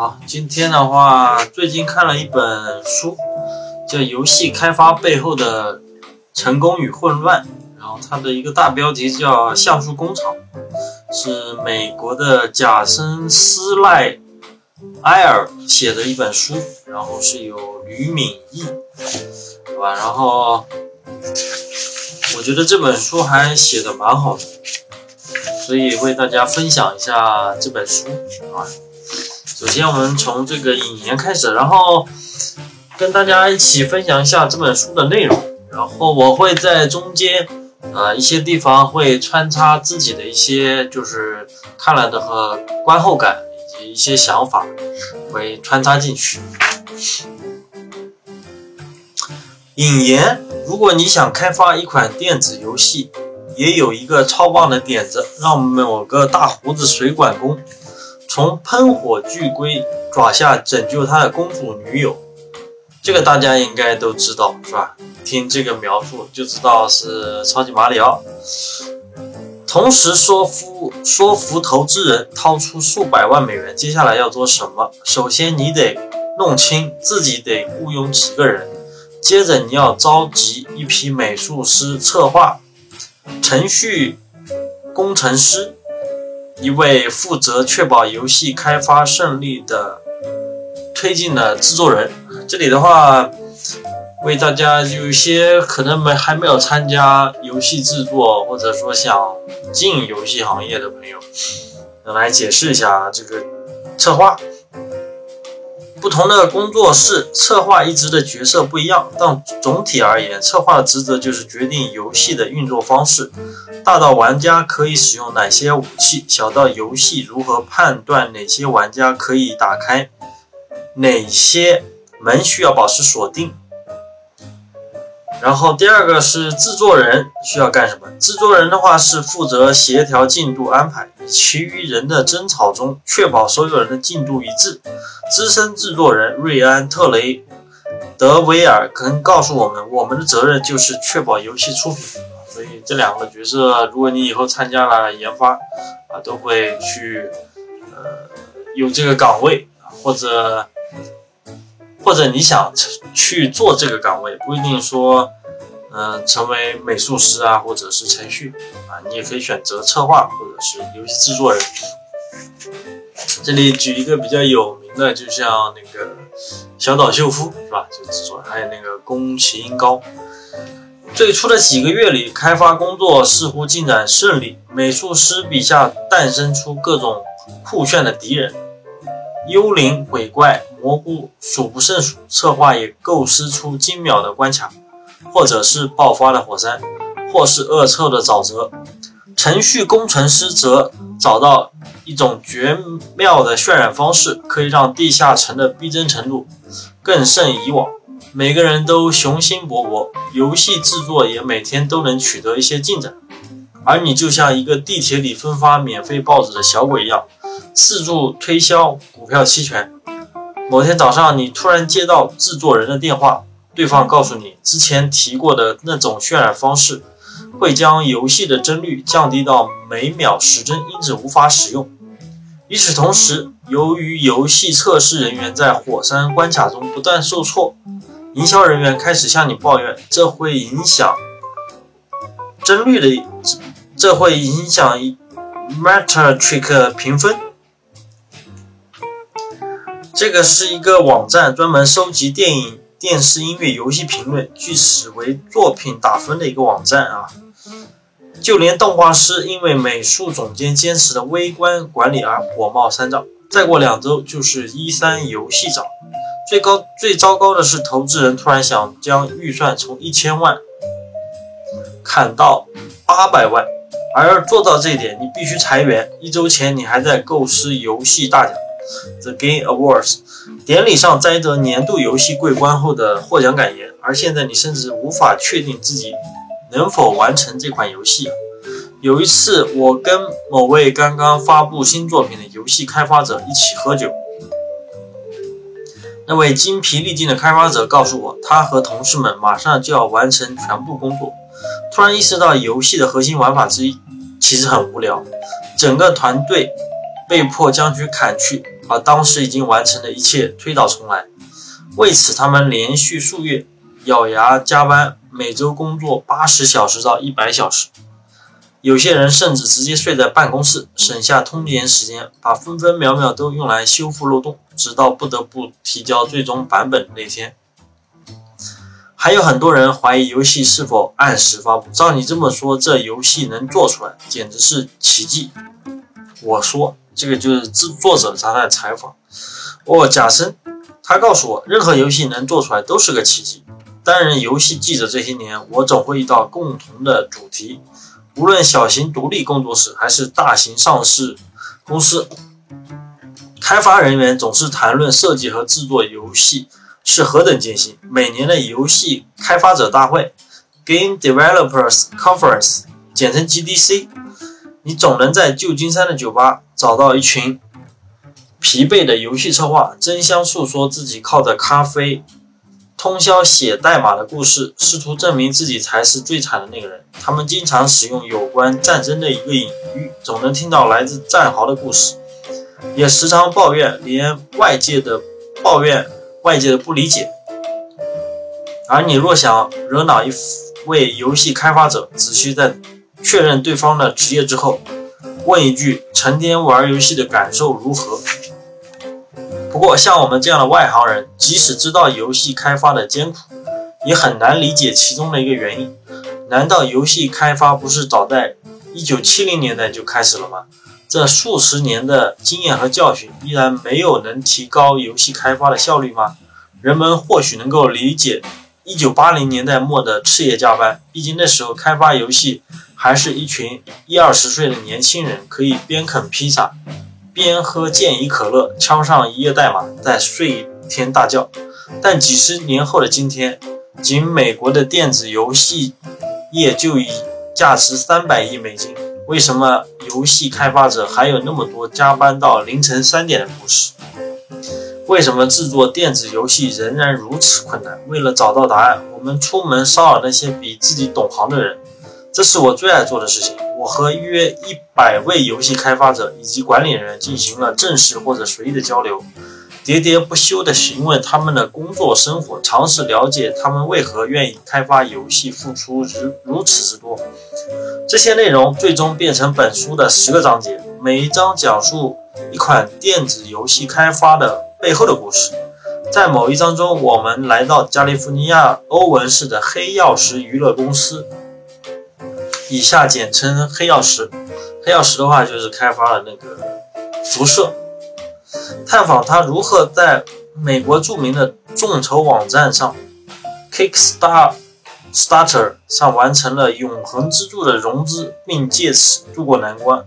好，今天的话，最近看了一本书，叫《游戏开发背后的成功与混乱》，然后它的一个大标题叫《像素工厂》，是美国的贾森斯赖埃尔写的一本书，然后是有吕敏义，对吧？然后我觉得这本书还写的蛮好的，所以为大家分享一下这本书啊。首先，我们从这个引言开始，然后跟大家一起分享一下这本书的内容。然后我会在中间，呃，一些地方会穿插自己的一些就是看了的和观后感以及一些想法，会穿插进去。引言：如果你想开发一款电子游戏，也有一个超棒的点子，让某个大胡子水管工。从喷火巨龟爪下拯救他的公主女友，这个大家应该都知道是吧？听这个描述就知道是超级马里奥。同时说服说服投资人掏出数百万美元，接下来要做什么？首先你得弄清自己得雇佣几个人，接着你要召集一批美术师、策划、程序工程师。一位负责确保游戏开发顺利的推进的制作人，这里的话，为大家有一些可能没还没有参加游戏制作，或者说想进游戏行业的朋友，来解释一下这个策划。不同的工作室策划一职的角色不一样，但总体而言，策划的职责就是决定游戏的运作方式，大到玩家可以使用哪些武器，小到游戏如何判断哪些玩家可以打开，哪些门需要保持锁定。然后第二个是制作人需要干什么？制作人的话是负责协调进度安排，其余人的争吵中确保所有人的进度一致。资深制作人瑞安·特雷德维尔可能告诉我们，我们的责任就是确保游戏出品。所以这两个角色，如果你以后参加了研发啊，都会去呃有这个岗位，或者。或者你想去做这个岗位，不一定说，嗯，成为美术师啊，或者是程序啊，你也可以选择策划或者是游戏制作人。这里举一个比较有名的，就像那个小岛秀夫是吧？就制作人，还有那个宫崎英高。最初的几个月里，开发工作似乎进展顺利，美术师笔下诞生出各种酷炫的敌人。幽灵、鬼怪、蘑菇数不胜数，策划也构思出精妙的关卡，或者是爆发的火山，或是恶臭的沼泽。程序工程师则找到一种绝妙的渲染方式，可以让地下城的逼真程度更胜以往。每个人都雄心勃勃，游戏制作也每天都能取得一些进展，而你就像一个地铁里分发免费报纸的小鬼一样。四处推销股票期权。某天早上，你突然接到制作人的电话，对方告诉你，之前提过的那种渲染方式会将游戏的帧率降低到每秒十帧，因此无法使用。与此同时，由于游戏测试人员在火山关卡中不断受挫，营销人员开始向你抱怨，这会影响帧率的，这会影响 Metacritic 评分。这个是一个网站，专门收集电影、电视、音乐、游戏评论，据此为作品打分的一个网站啊。就连动画师因为美术总监坚持的微观管理而火冒三丈。再过两周就是一三游戏展，最高最糟糕的是，投资人突然想将预算从一千万砍到八百万，而要做到这一点，你必须裁员。一周前你还在构思游戏大奖。The Game Awards 典礼上摘得年度游戏桂冠后的获奖感言，而现在你甚至无法确定自己能否完成这款游戏。有一次，我跟某位刚刚发布新作品的游戏开发者一起喝酒，那位精疲力尽的开发者告诉我，他和同事们马上就要完成全部工作，突然意识到游戏的核心玩法之一其实很无聊，整个团队被迫将其砍去。把当时已经完成的一切推倒重来。为此，他们连续数月咬牙加班，每周工作八十小时到一百小时。有些人甚至直接睡在办公室，省下通勤时间，把分分秒秒都用来修复漏洞，直到不得不提交最终版本那天。还有很多人怀疑游戏是否按时发布。照你这么说，这游戏能做出来，简直是奇迹。我说，这个就是制作者他在采访。哦，贾森，他告诉我，任何游戏能做出来都是个奇迹。担任游戏记者这些年，我总会遇到共同的主题。无论小型独立工作室还是大型上市公司，开发人员总是谈论设计和制作游戏是何等艰辛。每年的游戏开发者大会 （Game Developers Conference，简称 GDC），你总能在旧金山的酒吧找到一群疲惫的游戏策划，争相诉说自己靠着咖啡。通宵写代码的故事，试图证明自己才是最惨的那个人。他们经常使用有关战争的一个隐喻，总能听到来自战壕的故事，也时常抱怨连外界的抱怨外界的不理解。而你若想惹恼一位游戏开发者，只需在确认对方的职业之后，问一句：成天玩游戏的感受如何？不过，像我们这样的外行人，即使知道游戏开发的艰苦，也很难理解其中的一个原因。难道游戏开发不是早在1970年代就开始了吗？这数十年的经验和教训，依然没有能提高游戏开发的效率吗？人们或许能够理解1980年代末的彻夜加班，毕竟那时候开发游戏还是一群一二十岁的年轻人，可以边啃披萨。边喝健怡可乐，敲上一页代码，再睡一天大觉。但几十年后的今天，仅美国的电子游戏业就已价值三百亿美金。为什么游戏开发者还有那么多加班到凌晨三点的故事？为什么制作电子游戏仍然如此困难？为了找到答案，我们出门骚扰那些比自己懂行的人。这是我最爱做的事情。我和约一百位游戏开发者以及管理人员进行了正式或者随意的交流，喋喋不休地询问他们的工作生活，尝试了解他们为何愿意开发游戏，付出如如此之多。这些内容最终变成本书的十个章节，每一章讲述一款电子游戏开发的背后的故事。在某一章中，我们来到加利福尼亚欧文市的黑曜石娱乐公司。以下简称黑曜石。黑曜石的话就是开发了那个辐射，探访他如何在美国著名的众筹网站上，Kickstar Starter 上完成了永恒之柱的融资，并借此渡过难关。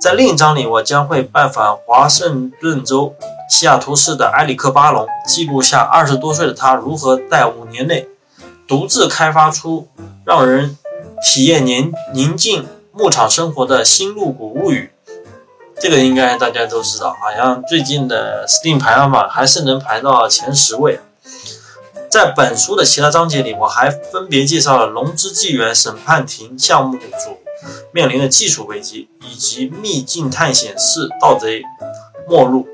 在另一章里，我将会拜访华盛顿州西雅图市的埃里克巴隆，记录下二十多岁的他如何在五年内独自开发出让人。体验宁宁静牧场生活的新入谷物语，这个应该大家都知道，好像最近的 Steam 排行榜还是能排到前十位。在本书的其他章节里，我还分别介绍了《龙之纪元》审判庭项目组面临的技术危机，以及《秘境探险四：盗贼末路》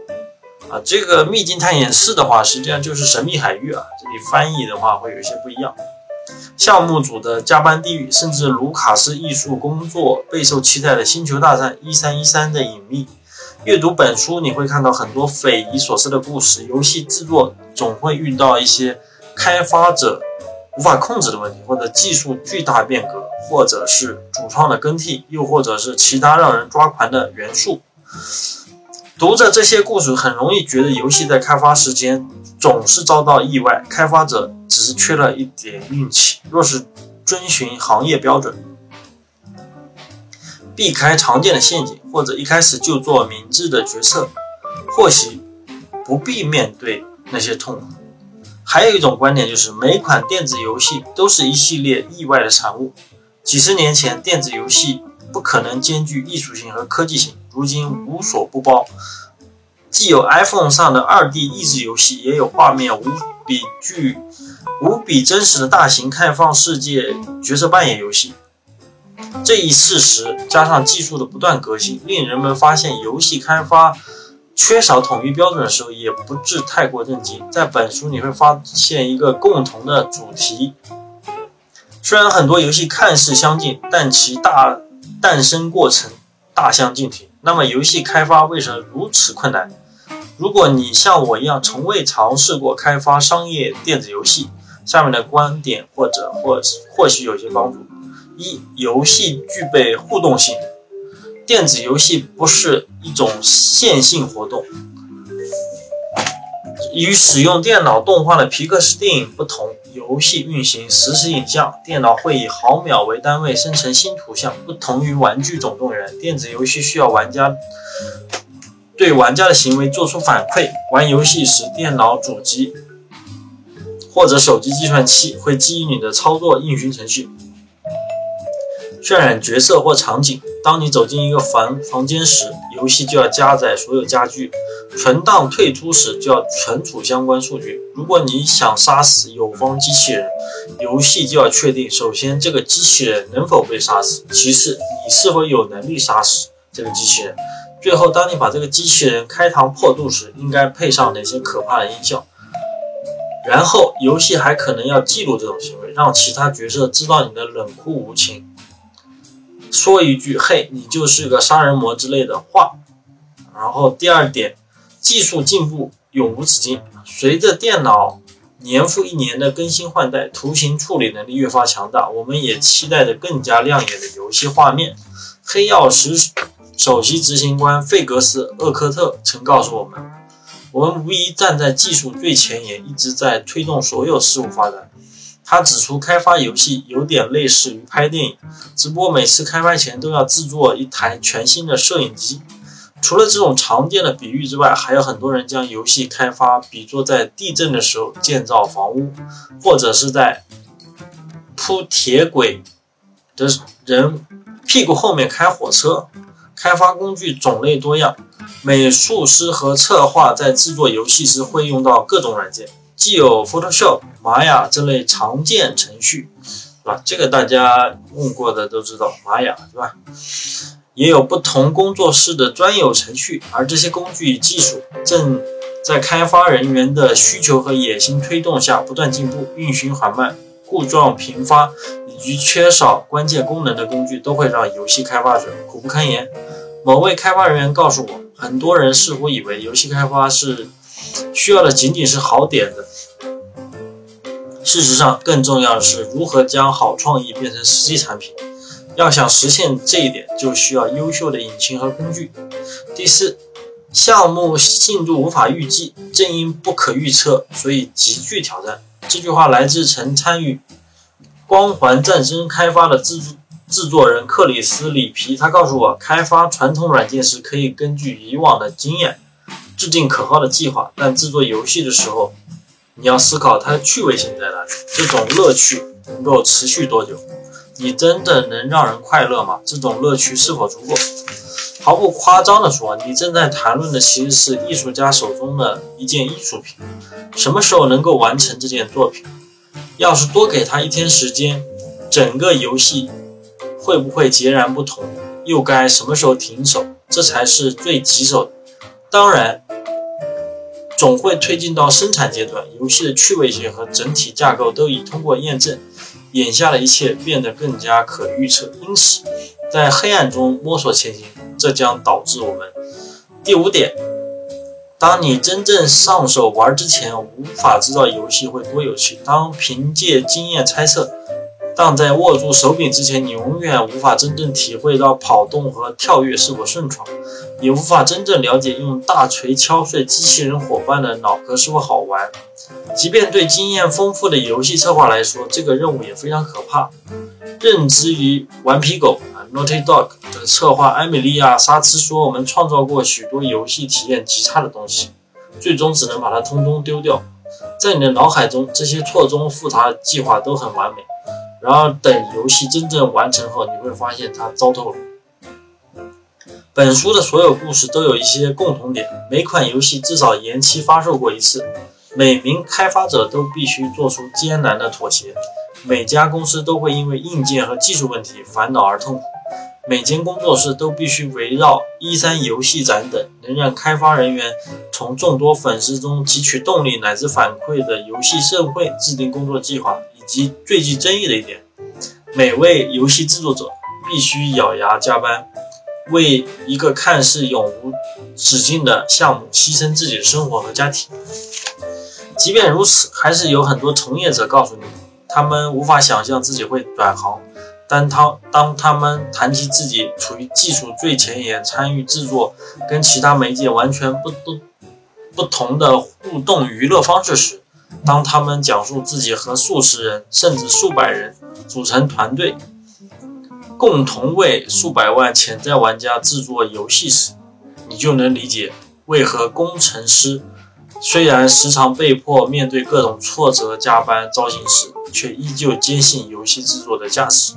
啊。这个《秘境探险四》的话，实际上就是神秘海域啊，这里翻译的话会有一些不一样。项目组的加班地狱，甚至卢卡斯艺术工作备受期待的《星球大战一三一三》的隐秘。阅读本书，你会看到很多匪夷所思的故事。游戏制作总会遇到一些开发者无法控制的问题，或者技术巨大变革，或者是主创的更替，又或者是其他让人抓狂的元素。读着这些故事，很容易觉得游戏在开发时间总是遭到意外，开发者只是缺了一点运气。若是遵循行业标准，避开常见的陷阱，或者一开始就做明智的决策，或许不必面对那些痛苦。还有一种观点就是，每款电子游戏都是一系列意外的产物。几十年前，电子游戏不可能兼具艺术性和科技性。如今无所不包，既有 iPhone 上的 2D 益智游戏，也有画面无比具、无比真实的大型开放世界角色扮演游戏。这一事实加上技术的不断革新，令人们发现游戏开发缺少统一标准的时候，也不致太过震惊。在本书你会发现一个共同的主题：虽然很多游戏看似相近，但其大诞生过程大相径庭。那么，游戏开发为什么如此困难？如果你像我一样从未尝试过开发商业电子游戏，下面的观点或者或或许有些帮助。一、游戏具备互动性。电子游戏不是一种线性活动。与使用电脑动画的皮克斯电影不同，游戏运行实时影像，电脑会以毫秒为单位生成新图像。不同于《玩具总动员》，电子游戏需要玩家。对玩家的行为做出反馈。玩游戏时，电脑主机或者手机计算器会基于你的操作运行程序，渲染角色或场景。当你走进一个房房间时，游戏就要加载所有家具；存档退出时，就要存储相关数据。如果你想杀死友方机器人，游戏就要确定：首先，这个机器人能否被杀死；其次，你是否有能力杀死这个机器人。最后，当你把这个机器人开膛破肚时，应该配上哪些可怕的音效？然后，游戏还可能要记录这种行为，让其他角色知道你的冷酷无情，说一句“嘿，你就是个杀人魔”之类的话。然后，第二点，技术进步永无止境，随着电脑年复一年的更新换代，图形处理能力越发强大，我们也期待着更加亮眼的游戏画面。黑曜石。首席执行官费格斯·厄科特曾告诉我们：“我们无疑站在技术最前沿，一直在推动所有事物发展。”他指出，开发游戏有点类似于拍电影，只不过每次开拍前都要制作一台全新的摄影机。除了这种常见的比喻之外，还有很多人将游戏开发比作在地震的时候建造房屋，或者是在铺铁轨的人屁股后面开火车。开发工具种类多样，美术师和策划在制作游戏时会用到各种软件，既有 Photoshop、玛雅这类常见程序，是吧？这个大家用过的都知道，玛雅，是吧？也有不同工作室的专有程序，而这些工具技术正在开发人员的需求和野心推动下不断进步。运行缓慢、故障频发以及缺少关键功能的工具，都会让游戏开发者苦不堪言。某位开发人员告诉我，很多人似乎以为游戏开发是需要的仅仅是好点子。事实上，更重要的是如何将好创意变成实际产品。要想实现这一点，就需要优秀的引擎和工具。第四，项目进度无法预计，正因不可预测，所以极具挑战。这句话来自曾参与《光环战争》开发的制作。制作人克里斯·里皮，他告诉我，开发传统软件时可以根据以往的经验制定可靠的计划，但制作游戏的时候，你要思考它的趣味性在哪里，这种乐趣能够持续多久？你真的能让人快乐吗？这种乐趣是否足够？毫不夸张地说，你正在谈论的其实是艺术家手中的一件艺术品。什么时候能够完成这件作品？要是多给他一天时间，整个游戏。会不会截然不同？又该什么时候停手？这才是最棘手的。当然，总会推进到生产阶段。游戏的趣味性和整体架构都已通过验证，眼下的一切变得更加可预测。因此，在黑暗中摸索前行，这将导致我们第五点：当你真正上手玩之前，无法知道游戏会多有趣。当凭借经验猜测。但在握住手柄之前，你永远无法真正体会到跑动和跳跃是否顺畅，也无法真正了解用大锤敲碎机器人伙伴的脑壳是否好玩。即便对经验丰富的游戏策划来说，这个任务也非常可怕。任职于顽皮狗啊 Naughty Dog 策划艾米莉亚·沙兹说：“我们创造过许多游戏体验极差的东西，最终只能把它通通丢掉。在你的脑海中，这些错综复杂的计划都很完美。”然而，等游戏真正完成后，你会发现它糟透了。本书的所有故事都有一些共同点：每款游戏至少延期发售过一次，每名开发者都必须做出艰难的妥协，每家公司都会因为硬件和技术问题烦恼而痛苦。每间工作室都必须围绕一三游戏展等能让开发人员从众多粉丝中汲取动力乃至反馈的游戏社会制定工作计划，以及最具争议的一点，每位游戏制作者必须咬牙加班，为一个看似永无止境的项目牺牲自己的生活和家庭。即便如此，还是有很多从业者告诉你，他们无法想象自己会转行。当他当他们谈及自己处于技术最前沿，参与制作跟其他媒介完全不不不同的互动娱乐方式时，当他们讲述自己和数十人甚至数百人组成团队，共同为数百万潜在玩家制作游戏时，你就能理解为何工程师。虽然时常被迫面对各种挫折、加班、糟心事，却依旧坚信游戏制作的价值。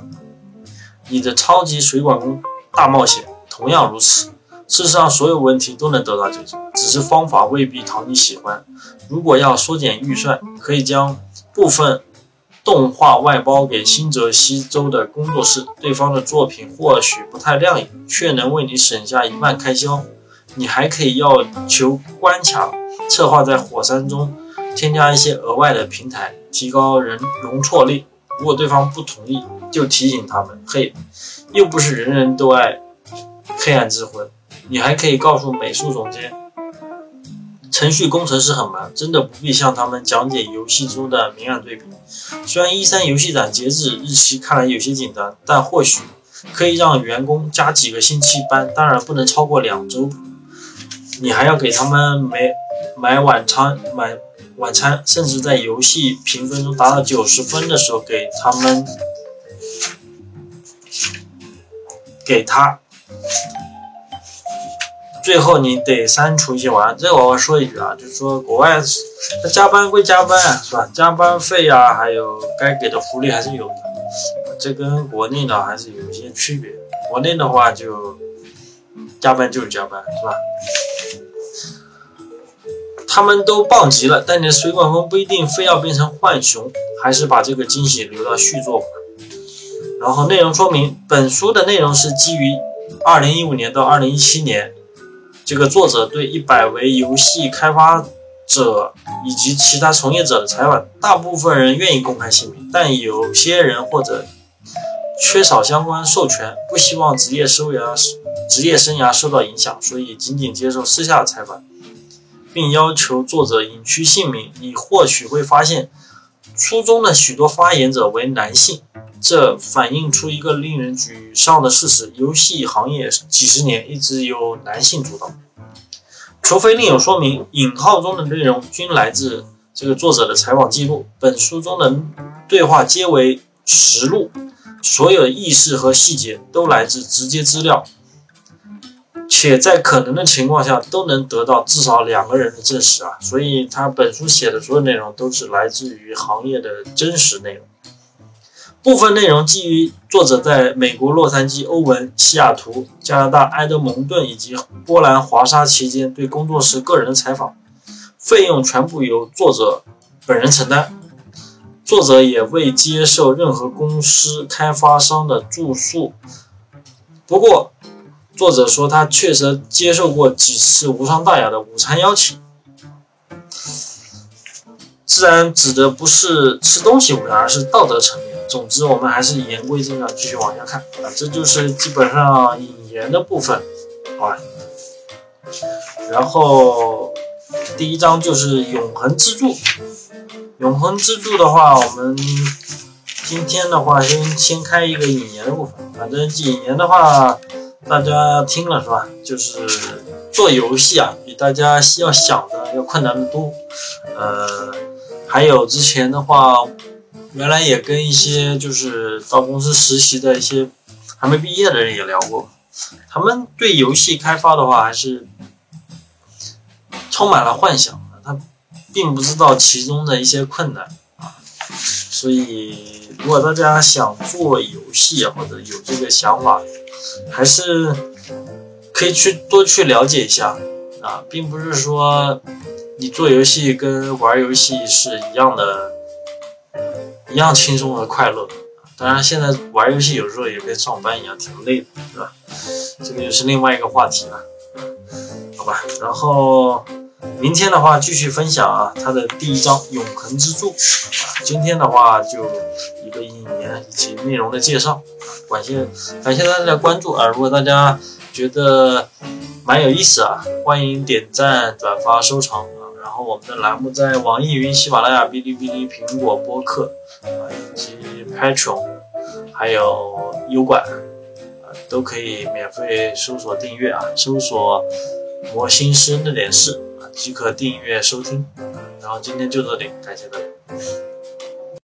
你的超级水管工大冒险同样如此。事实上，所有问题都能得到解决，只是方法未必讨你喜欢。如果要缩减预算，可以将部分动画外包给新泽西州的工作室，对方的作品或许不太亮眼，却能为你省下一半开销。你还可以要求关卡。策划在火山中添加一些额外的平台，提高人容错率。如果对方不同意，就提醒他们：“嘿，又不是人人都爱黑暗之魂。”你还可以告诉美术总监，程序工程师很忙，真的不必向他们讲解游戏中的明暗对比。虽然一三游戏展截止日期看来有些紧张，但或许可以让员工加几个星期班，当然不能超过两周。你还要给他们买买晚餐，买晚餐，甚至在游戏评分中达到九十分的时候，给他们，给他。最后你得删除一些玩这我要说一句啊，就是说国外他加班归加班，是吧？加班费呀，还有该给的福利还是有的。这跟国内呢还是有一些区别。国内的话就加班就是加班，是吧？他们都棒极了，但你的水管工不一定非要变成浣熊，还是把这个惊喜留到续作吧。然后内容说明，本书的内容是基于2015年到2017年这个作者对一百位游戏开发者以及其他从业者的采访。大部分人愿意公开姓名，但有些人或者缺少相关授权，不希望职业生涯职业生涯受到影响，所以仅仅接受私下的采访。并要求作者隐去姓名，你或许会发现，书中的许多发言者为男性，这反映出一个令人沮丧的事实：游戏行业几十年一直由男性主导。除非另有说明，引号中的内容均来自这个作者的采访记录。本书中的对话皆为实录，所有的意识和细节都来自直接资料。且在可能的情况下都能得到至少两个人的证实啊，所以他本书写的所有内容都是来自于行业的真实内容。部分内容基于作者在美国洛杉矶、欧文、西雅图、加拿大埃德蒙顿以及波兰华沙期间对工作室个人的采访，费用全部由作者本人承担，作者也未接受任何公司开发商的住宿。不过。作者说，他确实接受过几次无伤大雅的午餐邀请，自然指的不是吃东西午餐，而是道德层面。总之，我们还是言归正传，继续往下看啊。这就是基本上引言的部分，好吧？然后第一章就是永恒支柱。永恒支柱的话，我们今天的话先先开一个引言的部分。反正引言的话。大家听了是吧？就是做游戏啊，比大家要想的要困难的多。呃，还有之前的话，原来也跟一些就是到公司实习的一些还没毕业的人也聊过，他们对游戏开发的话还是充满了幻想的，他并不知道其中的一些困难啊。所以，如果大家想做游戏，或者有这个想法，还是可以去多去了解一下啊，并不是说你做游戏跟玩游戏是一样的，一样轻松和快乐。当然，现在玩游戏有时候也跟上班一样，挺累的，是吧？这个又是另外一个话题了，好吧？然后明天的话继续分享啊，它的第一章永恒之柱啊。今天的话就一个引言以及内容的介绍啊，感谢感谢大家的关注啊！如果大家觉得蛮有意思啊，欢迎点赞、转发、收藏啊。然后我们的栏目在网易云、喜马拉雅、哔哩哔哩、苹果播客啊，以及 Patreon，还有优管。都可以免费搜索订阅啊，搜索“魔心师那点事”，即可订阅收听。然后今天就这里，感谢大家。